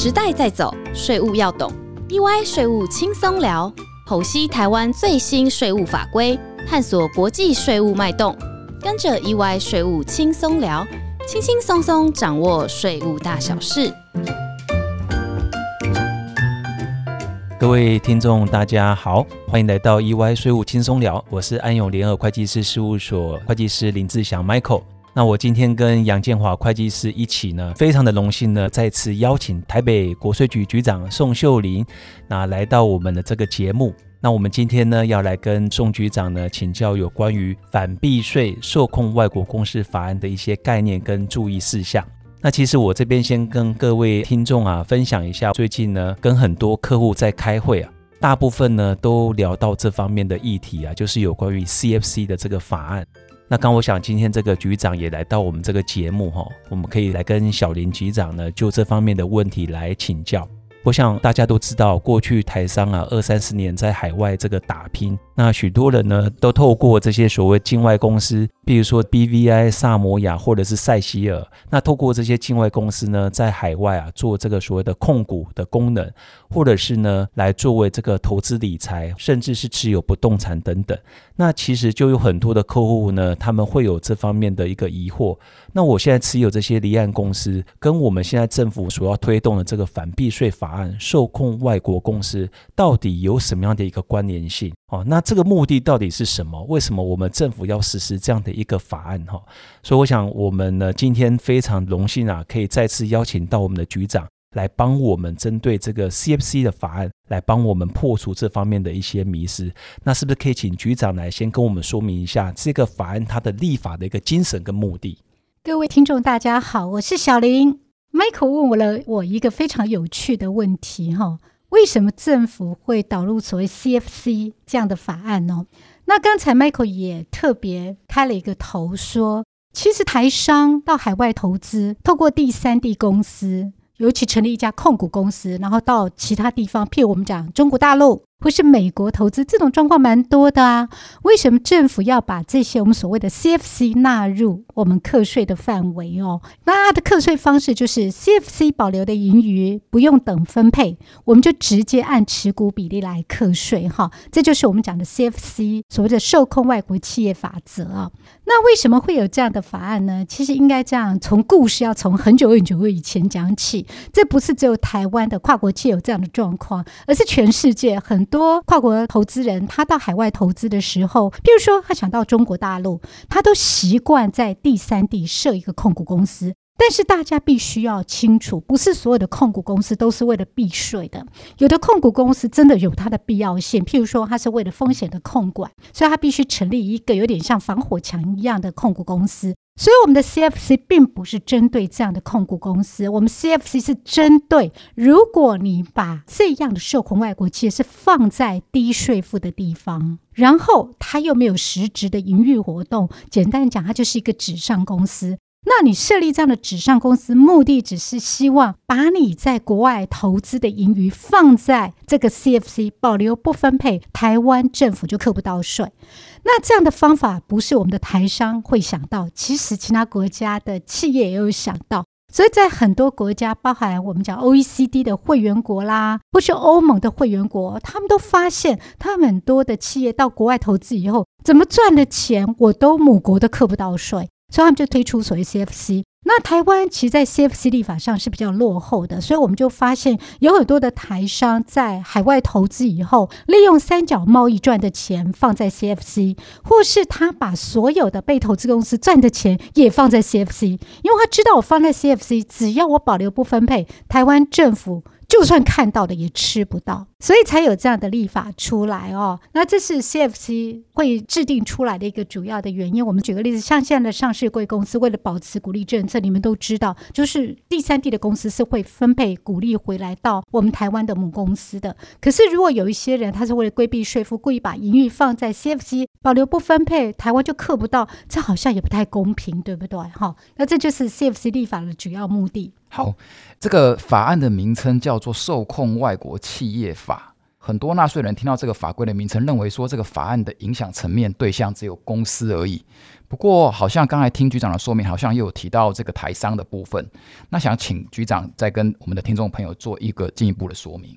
时代在走，税务要懂。EY 税务轻松聊，剖析台湾最新税务法规，探索国际税务脉动。跟着 EY 税务轻松聊，轻轻松松掌握税务大小事。各位听众，大家好，欢迎来到 EY 税务轻松聊，我是安永联合会计师事务所会计师林志祥 Michael。那我今天跟杨建华会计师一起呢，非常的荣幸呢，再次邀请台北国税局局长宋秀玲，那来到我们的这个节目。那我们今天呢，要来跟宋局长呢请教有关于反避税受控外国公司法案的一些概念跟注意事项。那其实我这边先跟各位听众啊分享一下，最近呢跟很多客户在开会啊，大部分呢都聊到这方面的议题啊，就是有关于 CFC 的这个法案。那刚我想今天这个局长也来到我们这个节目哈，我们可以来跟小林局长呢就这方面的问题来请教。我想大家都知道，过去台商啊二三十年在海外这个打拼，那许多人呢都透过这些所谓境外公司，比如说 BVI、萨摩亚或者是塞西尔，那透过这些境外公司呢，在海外啊做这个所谓的控股的功能，或者是呢来作为这个投资理财，甚至是持有不动产等等。那其实就有很多的客户呢，他们会有这方面的一个疑惑。那我现在持有这些离岸公司，跟我们现在政府所要推动的这个反避税法案受控外国公司，到底有什么样的一个关联性？哦，那这个目的到底是什么？为什么我们政府要实施这样的一个法案？哈，所以我想我们呢，今天非常荣幸啊，可以再次邀请到我们的局长来帮我们针对这个 CFC 的法案，来帮我们破除这方面的一些迷失。那是不是可以请局长来先跟我们说明一下这个法案它的立法的一个精神跟目的？各位听众，大家好，我是小林。Michael 问我了我一个非常有趣的问题，哈，为什么政府会导入所谓 CFC 这样的法案呢？那刚才 Michael 也特别开了一个头，说其实台商到海外投资，透过第三地公司，尤其成立一家控股公司，然后到其他地方，譬如我们讲中国大陆。或是美国投资这种状况蛮多的啊？为什么政府要把这些我们所谓的 CFC 纳入我们课税的范围哦？那它的课税方式就是 CFC 保留的盈余不用等分配，我们就直接按持股比例来课税哈。这就是我们讲的 CFC 所谓的受控外国企业法则啊。那为什么会有这样的法案呢？其实应该这样，从故事要从很久很久以前讲起。这不是只有台湾的跨国企业有这样的状况，而是全世界很。多跨国投资人，他到海外投资的时候，比如说他想到中国大陆，他都习惯在第三地设一个控股公司。但是大家必须要清楚，不是所有的控股公司都是为了避税的。有的控股公司真的有它的必要性，譬如说它是为了风险的控管，所以它必须成立一个有点像防火墙一样的控股公司。所以我们的 CFC 并不是针对这样的控股公司，我们 CFC 是针对如果你把这样的受控外国企业是放在低税负的地方，然后它又没有实质的营运活动，简单讲，它就是一个纸上公司。那你设立这样的纸上公司，目的只是希望把你在国外投资的盈余放在这个 CFC 保留不分配，台湾政府就扣不到税。那这样的方法不是我们的台商会想到，其实其他国家的企业也有想到。所以在很多国家，包含我们讲 OECD 的会员国啦，或是欧盟的会员国，他们都发现，他们很多的企业到国外投资以后，怎么赚的钱，我都母国都扣不到税。所以他们就推出所谓 CFC。那台湾其实，在 CFC 立法上是比较落后的，所以我们就发现有很多的台商在海外投资以后，利用三角贸易赚的钱放在 CFC，或是他把所有的被投资公司赚的钱也放在 CFC，因为他知道我放在 CFC，只要我保留不分配，台湾政府。就算看到的也吃不到，所以才有这样的立法出来哦。那这是 CFC 会制定出来的一个主要的原因。我们举个例子，像现在的上市贵公司，为了保持鼓励政策，你们都知道，就是第三地的公司是会分配鼓励回来到我们台湾的母公司的。可是如果有一些人，他是为了规避税负，故意把盈余放在 CFC 保留不分配，台湾就克不到，这好像也不太公平，对不对？哈，那这就是 CFC 立法的主要目的。好，这个法案的名称叫做《受控外国企业》。很多纳税人听到这个法规的名称，认为说这个法案的影响层面对象只有公司而已，不过好像刚才听局长的说明，好像又有提到这个台商的部分，那想请局长再跟我们的听众朋友做一个进一步的说明。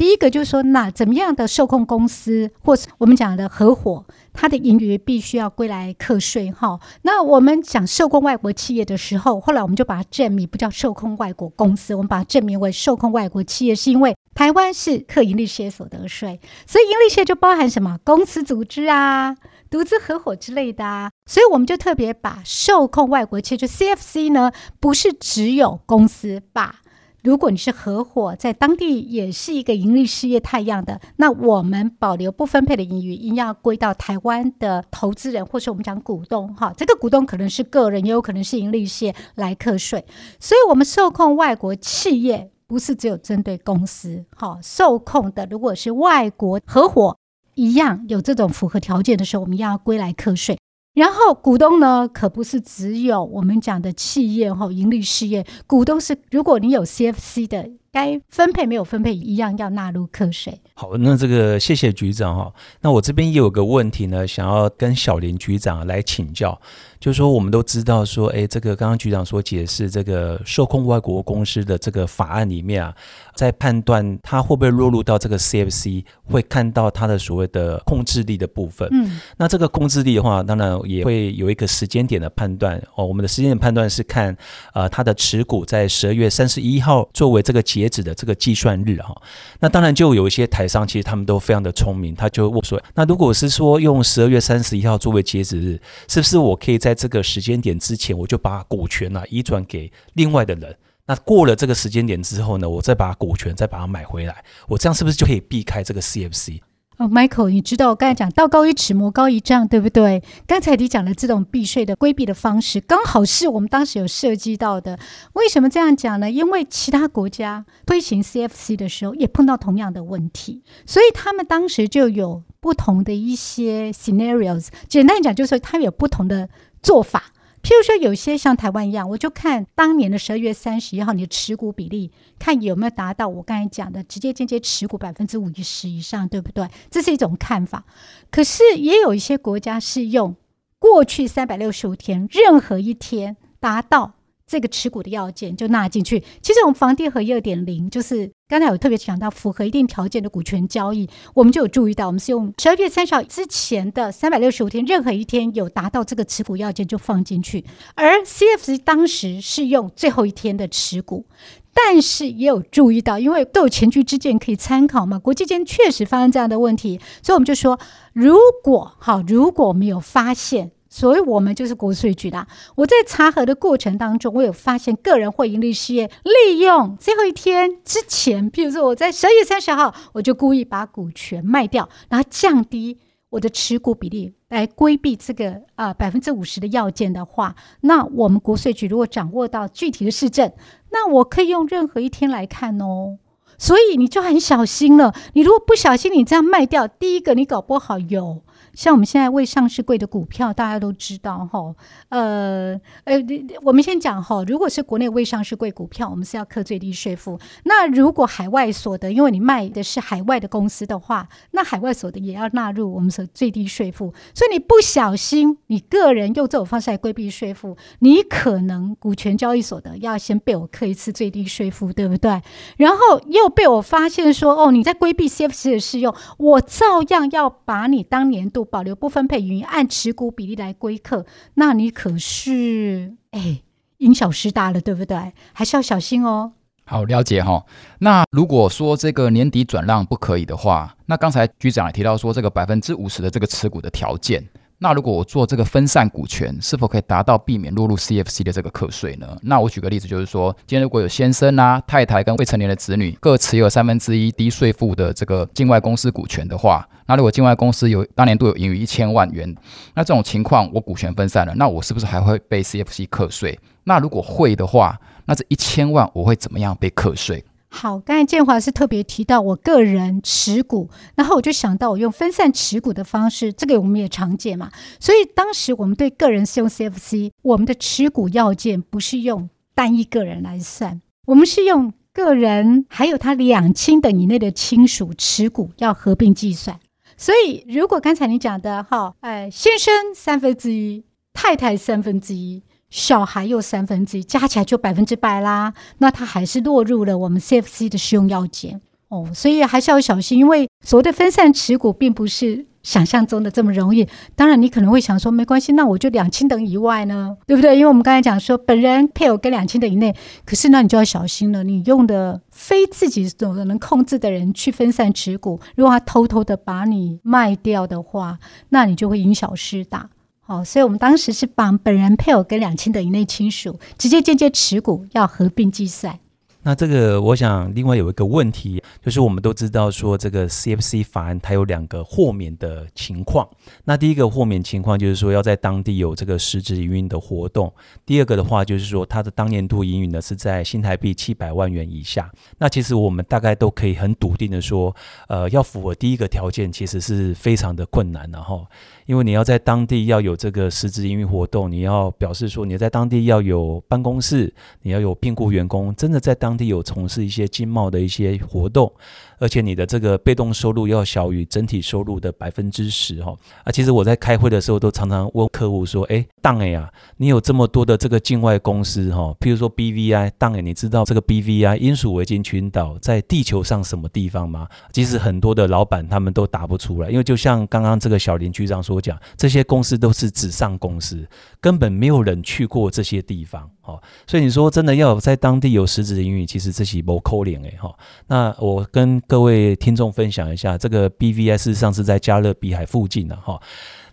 第一个就是说，那怎么样的受控公司，或是我们讲的合伙，它的盈余必须要归来课税哈。那我们讲受控外国企业的时候，后来我们就把它证明不叫受控外国公司，我们把它证明为受控外国企业，是因为台湾是课盈利事业所得税，所以盈利事业就包含什么公司组织啊、独资合伙之类的啊。所以我们就特别把受控外国企业就 CFC 呢，不是只有公司把。如果你是合伙，在当地也是一个盈利事业太阳的，那我们保留不分配的盈余，应要归到台湾的投资人，或是我们讲股东哈。这个股东可能是个人，也有可能是盈利事业来课税。所以，我们受控外国企业不是只有针对公司哈，受控的如果是外国合伙，一样有这种符合条件的时候，我们要归来课税。然后股东呢，可不是只有我们讲的企业哈，盈利事业，股东是如果你有 CFC 的，该分配没有分配一样要纳入课税。好，那这个谢谢局长哈。那我这边也有个问题呢，想要跟小林局长来请教。就是说，我们都知道说，哎，这个刚刚局长所解释这个受控外国公司的这个法案里面啊，在判断它会不会落入到这个 CFC，会看到它的所谓的控制力的部分。嗯，那这个控制力的话，当然也会有一个时间点的判断哦。我们的时间点判断是看呃它的持股在十二月三十一号作为这个截止的这个计算日哈。那当然就有一些台商其实他们都非常的聪明，他就问说，那如果是说用十二月三十一号作为截止日，是不是我可以在这个时间点之前，我就把股权呢移转给另外的人。那过了这个时间点之后呢，我再把股权再把它买回来，我这样是不是就可以避开这个 CFC？哦，Michael，你知道我刚才讲道高一尺，魔高一丈，对不对？刚才你讲的这种避税的规避的方式，刚好是我们当时有涉及到的。为什么这样讲呢？因为其他国家推行 CFC 的时候，也碰到同样的问题，所以他们当时就有不同的一些 scenarios。简单讲，就是说他有不同的做法。譬如说，有些像台湾一样，我就看当年的十二月三十一号，你的持股比例，看有没有达到我刚才讲的直接间接持股百分之五十以上，对不对？这是一种看法。可是也有一些国家是用过去三百六十五天任何一天达到。这个持股的要件就纳进去。其实我们房地合一二点零，就是刚才有特别讲到符合一定条件的股权交易，我们就有注意到，我们是用十二月三十号之前的三百六十五天，任何一天有达到这个持股要件就放进去。而 CFC 当时是用最后一天的持股，但是也有注意到，因为都有前车之鉴可以参考嘛，国际间确实发生这样的问题，所以我们就说，如果好，如果没有发现。所以，我们就是国税局的。我在查核的过程当中，我有发现个人或盈利事业利用最后一天之前，譬如说我在十二月三十号，我就故意把股权卖掉，然后降低我的持股比例，来规避这个啊 百分之五十的要件的话，那我们国税局如果掌握到具体的市政，那我可以用任何一天来看哦。所以你就很小心了。你如果不小心，你这样卖掉，第一个你搞不好有。像我们现在未上市柜的股票，大家都知道哈，呃呃，我们先讲哈，如果是国内未上市柜股票，我们是要课最低税负。那如果海外所得，因为你卖的是海外的公司的话，那海外所得也要纳入我们所最低税负。所以你不小心，你个人用这种方式来规避税负，你可能股权交易所得要先被我课一次最低税负，对不对？然后又被我发现说，哦，你在规避 CFC 的适用，我照样要把你当年度。保留不分配云，按持股比例来归客，那你可是哎，因小失大了，对不对？还是要小心哦。好，了解哈。那如果说这个年底转让不可以的话，那刚才局长也提到说，这个百分之五十的这个持股的条件。那如果我做这个分散股权，是否可以达到避免落入 CFC 的这个课税呢？那我举个例子，就是说，今天如果有先生啊、太太跟未成年的子女各持有三分之一低税负的这个境外公司股权的话，那如果境外公司有当年度有盈余一千万元，那这种情况我股权分散了，那我是不是还会被 CFC 课税？那如果会的话，那这一千万我会怎么样被课税？好，刚才建华是特别提到我个人持股，然后我就想到我用分散持股的方式，这个我们也常见嘛。所以当时我们对个人是用 CFC，我们的持股要件不是用单一个人来算，我们是用个人还有他两亲等以内的亲属持股要合并计算。所以如果刚才你讲的哈，哎，先生三分之一，太太三分之一，小孩又三分之一，加起来就百分之百啦。那他还是落入了我们 CFC 的适用要件哦，所以还是要小心，因为所谓的分散持股并不是。想象中的这么容易，当然你可能会想说没关系，那我就两清等以外呢，对不对？因为我们刚才讲说本人配偶跟两千等以内，可是那你就要小心了，你用的非自己所能控制的人去分散持股，如果他偷偷的把你卖掉的话，那你就会因小失大。哦，所以我们当时是把本人配偶跟两亲等以内亲属直接间接持股要合并计算。那这个，我想另外有一个问题，就是我们都知道说，这个 CFC 法案它有两个豁免的情况。那第一个豁免情况就是说，要在当地有这个实质营运的活动；第二个的话，就是说它的当年度营运呢是在新台币七百万元以下。那其实我们大概都可以很笃定的说，呃，要符合第一个条件，其实是非常的困难，然后。因为你要在当地要有这个实质营运活动，你要表示说你在当地要有办公室，你要有聘雇员工，真的在当当地有从事一些经贸的一些活动。而且你的这个被动收入要小于整体收入的百分之十哈啊，其实我在开会的时候都常常问客户说，哎，当哎呀，你有这么多的这个境外公司哈，譬如说 BVI，当哎，你知道这个 BVI 英属维京群岛在地球上什么地方吗？其实很多的老板他们都答不出来，因为就像刚刚这个小林局长所讲，这些公司都是纸上公司，根本没有人去过这些地方。哦，所以你说真的要在当地有实质的英语，其实这是不扣脸诶哈。那我跟各位听众分享一下，这个 BVI 事实上是在加勒比海附近的哈。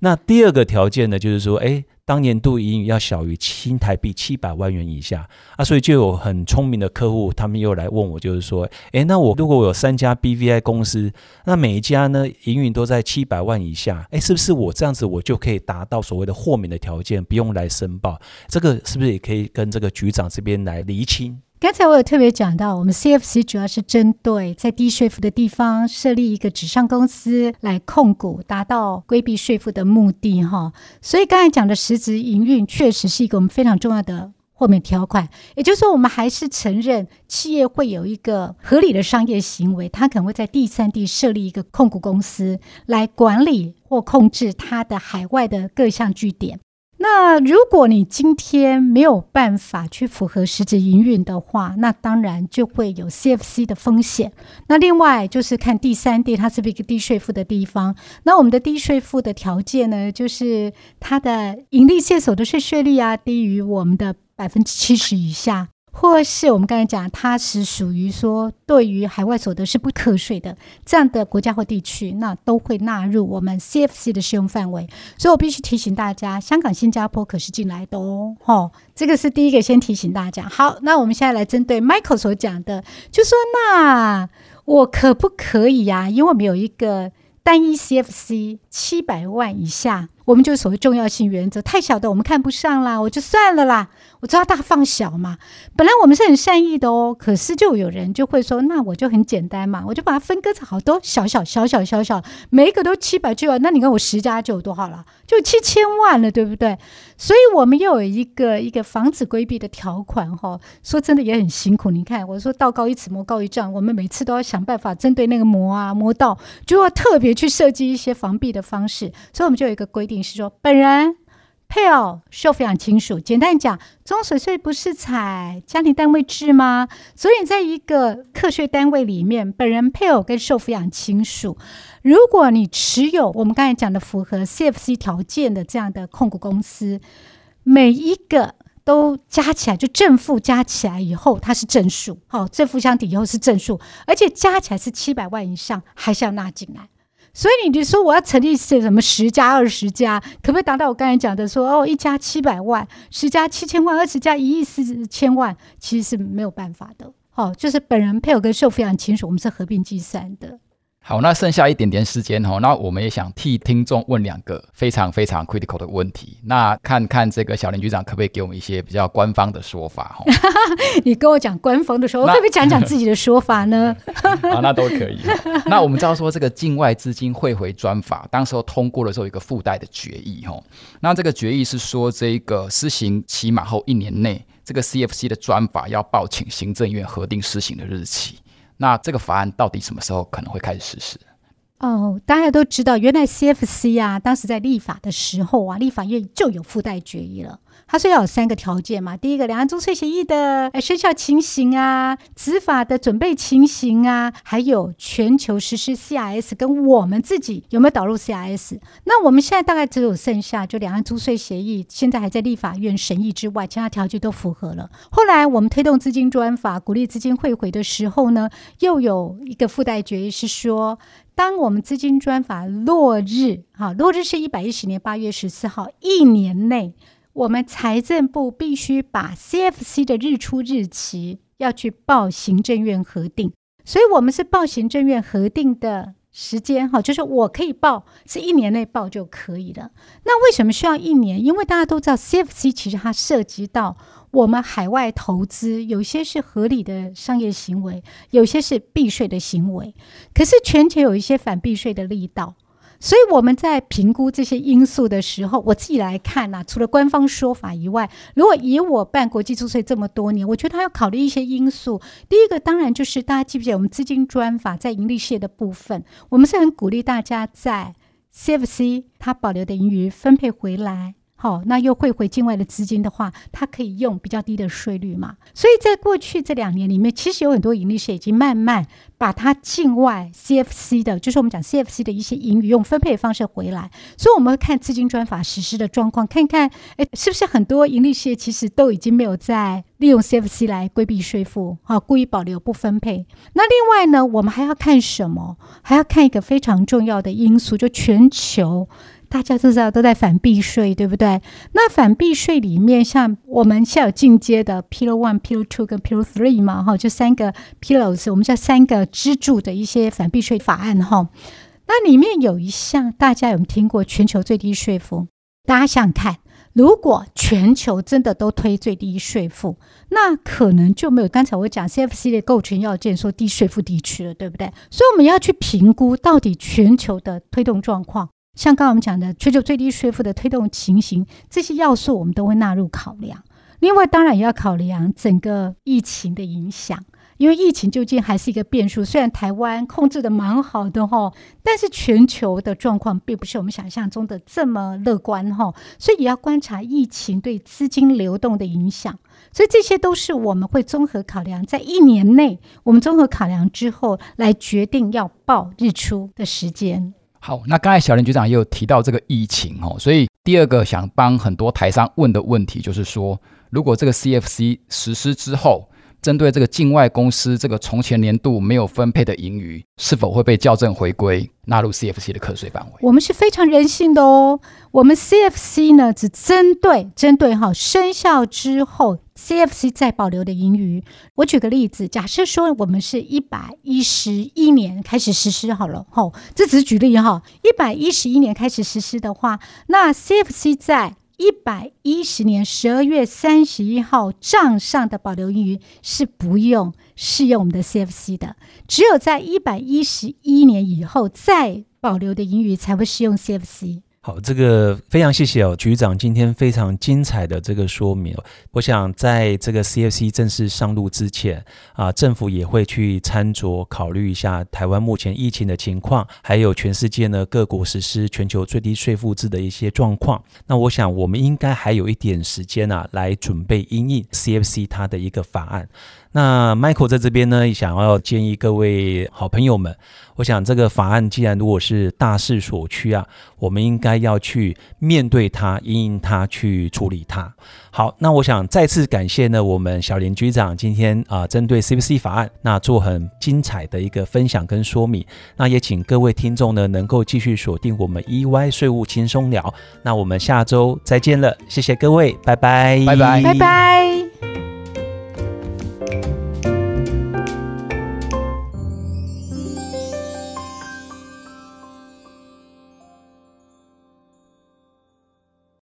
那第二个条件呢，就是说，哎。当年度盈余要小于新台币七百万元以下啊，所以就有很聪明的客户，他们又来问我，就是说，诶，那我如果我有三家 BVI 公司，那每一家呢营运都在七百万以下，诶，是不是我这样子我就可以达到所谓的豁免的条件，不用来申报？这个是不是也可以跟这个局长这边来厘清？刚才我有特别讲到，我们 CFC 主要是针对在低税负的地方设立一个纸上公司来控股，达到规避税负的目的哈。所以刚才讲的实质营运确实是一个我们非常重要的豁免条款。也就是说，我们还是承认企业会有一个合理的商业行为，它可能会在第三地设立一个控股公司来管理或控制它的海外的各项据点。那如果你今天没有办法去符合实质营运的话，那当然就会有 CFC 的风险。那另外就是看第三地它是不是一个低税负的地方。那我们的低税负的条件呢，就是它的盈利线所得税税率啊低于我们的百分之七十以下。或是我们刚才讲，它是属于说对于海外所得是不可税的这样的国家或地区，那都会纳入我们 CFC 的适用范围。所以我必须提醒大家，香港、新加坡可是进来的哦。吼，这个是第一个先提醒大家。好，那我们现在来针对 Michael 所讲的，就说那我可不可以呀？因为我们有一个单一 CFC 七百万以下。我们就所谓重要性原则，太小的我们看不上啦，我就算了啦，我抓大放小嘛。本来我们是很善意的哦，可是就有人就会说，那我就很简单嘛，我就把它分割成好多小小小小小小，每一个都七百万，那你看我十家就有多好了，就七千万了，对不对？所以我们又有一个一个防止规避的条款哈。说真的也很辛苦，你看我说道高一尺魔高一丈，我们每次都要想办法针对那个魔啊魔道，就要特别去设计一些防避的方式，所以我们就有一个规定。是说，本人、配偶、受抚养亲属，简单讲，中水税不是采家庭单位制吗？所以，在一个课税单位里面，本人、配偶跟受抚养亲属，如果你持有我们刚才讲的符合 CFC 条件的这样的控股公司，每一个都加起来，就正负加起来以后，它是正数，好，正负相抵以后是正数，而且加起来是七百万以上，还是要纳进来。所以你就说我要成立是什么十家二十家，可不可以达到我刚才讲的说哦一家七百万，十家七千万，二十家一亿四千万，其实是没有办法的。哦，就是本人配偶跟受抚养亲属，我们是合并计算的。好，那剩下一点点时间哈，那我们也想替听众问两个非常非常 critical 的问题。那看看这个小林局长可不可以给我们一些比较官方的说法哈？你跟我讲官方的说，我可不可以讲讲自己的说法呢？啊，那都可以。那我们知道说这个境外资金汇回专法，当时候通过的时候有一个附带的决议哈。那这个决议是说，这个施行期满后一年内，这个 CFC 的专法要报请行政院核定施行的日期。那这个法案到底什么时候可能会开始实施？哦，大家都知道，原来 CFC 啊，当时在立法的时候啊，立法院就有附带决议了。它是要有三个条件嘛，第一个，两岸租税协议的生效情形啊，执法的准备情形啊，还有全球实施 CRS 跟我们自己有没有导入 CRS。那我们现在大概只有剩下就两岸租税协议，现在还在立法院审议之外，其他条件都符合了。后来我们推动资金专法，鼓励资金汇回的时候呢，又有一个附带决议是说，当我们资金专法落日，哈，落日是一百一十年八月十四号，一年内。我们财政部必须把 CFC 的日出日期要去报行政院核定，所以我们是报行政院核定的时间，哈，就是我可以报是一年内报就可以了。那为什么需要一年？因为大家都知道 CFC 其实它涉及到我们海外投资，有些是合理的商业行为，有些是避税的行为，可是全球有一些反避税的力道。所以我们在评估这些因素的时候，我自己来看呐，除了官方说法以外，如果以我办国际注税这么多年，我觉得他要考虑一些因素。第一个当然就是大家记不记得我们资金专法在盈利税的部分，我们是很鼓励大家在 CFC 它保留的盈余分配回来。好，那又汇回境外的资金的话，它可以用比较低的税率嘛？所以在过去这两年里面，其实有很多盈利事业已经慢慢把它境外 CFC 的，就是我们讲 CFC 的一些盈余用分配方式回来。所以我们看资金专法实施的状况，看看哎，是不是很多盈利事业其实都已经没有在利用 CFC 来规避税负，好，故意保留不分配。那另外呢，我们还要看什么？还要看一个非常重要的因素，就全球。大家都知道都在反避税，对不对？那反避税里面，像我们现有进阶的 Pillar One、Pillar Two 跟 Pillar Three 嘛，哈，就三个 Pillars，我们叫三个支柱的一些反避税法案，哈。那里面有一项，大家有没有听过全球最低税负？大家想想看，如果全球真的都推最低税负，那可能就没有刚才我讲 CFC 的构成要件说低税负地区了，对不对？所以我们要去评估到底全球的推动状况。像刚刚我们讲的全球最低税负的推动情形，这些要素我们都会纳入考量。另外，当然也要考量整个疫情的影响，因为疫情究竟还是一个变数。虽然台湾控制的蛮好的哈，但是全球的状况并不是我们想象中的这么乐观哈，所以也要观察疫情对资金流动的影响。所以这些都是我们会综合考量，在一年内我们综合考量之后，来决定要报日出的时间。好，那刚才小林局长也有提到这个疫情哦，所以第二个想帮很多台商问的问题就是说，如果这个 CFC 实施之后，针对这个境外公司这个从前年度没有分配的盈余，是否会被校正回归纳入 CFC 的课税范围？我们是非常人性的哦。我们 CFC 呢，只针对针对哈生效之后 CFC 再保留的盈余。我举个例子，假设说我们是一百一十一年开始实施好了，吼，这只是举例哈。一百一十一年开始实施的话，那 CFC 在一百一十年十二月三十一号账上的保留盈余是不用适用我们的 CFC 的，只有在一百一十一年以后再保留的盈余才会适用 CFC。好，这个非常谢谢哦，局长今天非常精彩的这个说明。我想在这个 CFC 正式上路之前啊，政府也会去参酌考虑一下台湾目前疫情的情况，还有全世界呢各国实施全球最低税负制的一些状况。那我想我们应该还有一点时间啊，来准备应应 CFC 它的一个法案。那 Michael 在这边呢，想要建议各位好朋友们，我想这个法案既然如果是大势所趋啊，我们应该要去面对它，应应它，去处理它。好，那我想再次感谢呢，我们小林局长今天啊，针对 CPC 法案那做很精彩的一个分享跟说明。那也请各位听众呢，能够继续锁定我们 EY 税务轻松聊。那我们下周再见了，谢谢各位，拜拜，拜拜，拜拜。